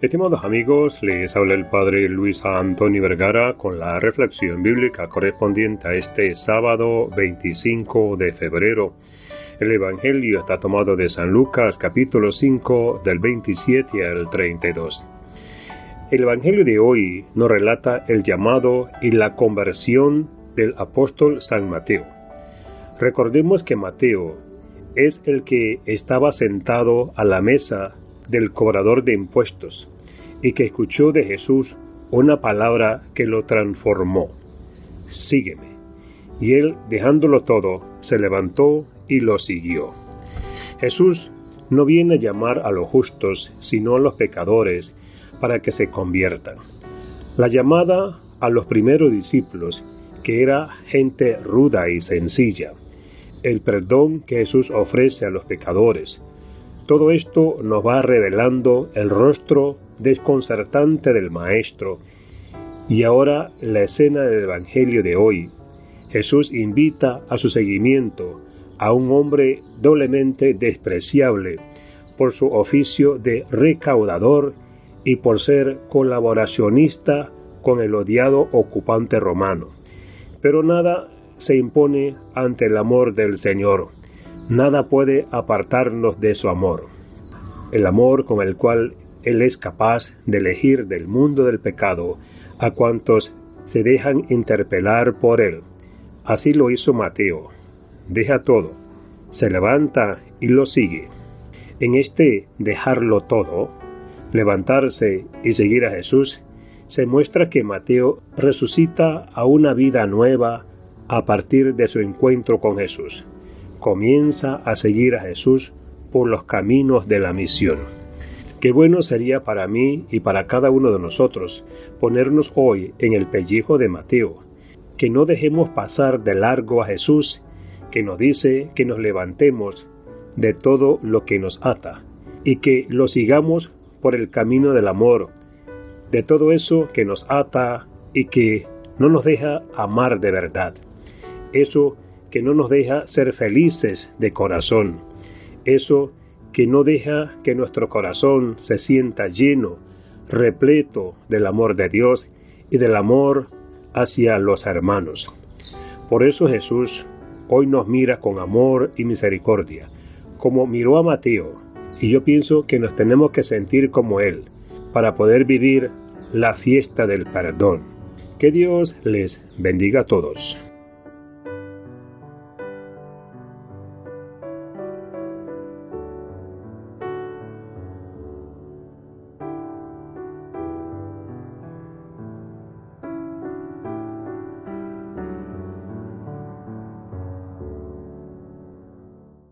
Estimados amigos, les habla el Padre Luis Antonio Vergara con la reflexión bíblica correspondiente a este sábado 25 de febrero. El Evangelio está tomado de San Lucas capítulo 5 del 27 al 32. El Evangelio de hoy nos relata el llamado y la conversión del apóstol San Mateo. Recordemos que Mateo es el que estaba sentado a la mesa del cobrador de impuestos y que escuchó de Jesús una palabra que lo transformó. Sígueme. Y él, dejándolo todo, se levantó y lo siguió. Jesús no viene a llamar a los justos, sino a los pecadores, para que se conviertan. La llamada a los primeros discípulos, que era gente ruda y sencilla, el perdón que Jesús ofrece a los pecadores, todo esto nos va revelando el rostro desconcertante del Maestro. Y ahora la escena del Evangelio de hoy. Jesús invita a su seguimiento a un hombre doblemente despreciable por su oficio de recaudador y por ser colaboracionista con el odiado ocupante romano. Pero nada se impone ante el amor del Señor. Nada puede apartarnos de su amor. El amor con el cual Él es capaz de elegir del mundo del pecado a cuantos se dejan interpelar por Él. Así lo hizo Mateo. Deja todo, se levanta y lo sigue. En este dejarlo todo, levantarse y seguir a Jesús, se muestra que Mateo resucita a una vida nueva a partir de su encuentro con Jesús comienza a seguir a Jesús por los caminos de la misión. Qué bueno sería para mí y para cada uno de nosotros ponernos hoy en el pellejo de Mateo, que no dejemos pasar de largo a Jesús, que nos dice que nos levantemos de todo lo que nos ata, y que lo sigamos por el camino del amor, de todo eso que nos ata y que no nos deja amar de verdad. Eso que no nos deja ser felices de corazón. Eso que no deja que nuestro corazón se sienta lleno, repleto del amor de Dios y del amor hacia los hermanos. Por eso Jesús hoy nos mira con amor y misericordia, como miró a Mateo, y yo pienso que nos tenemos que sentir como Él, para poder vivir la fiesta del perdón. Que Dios les bendiga a todos.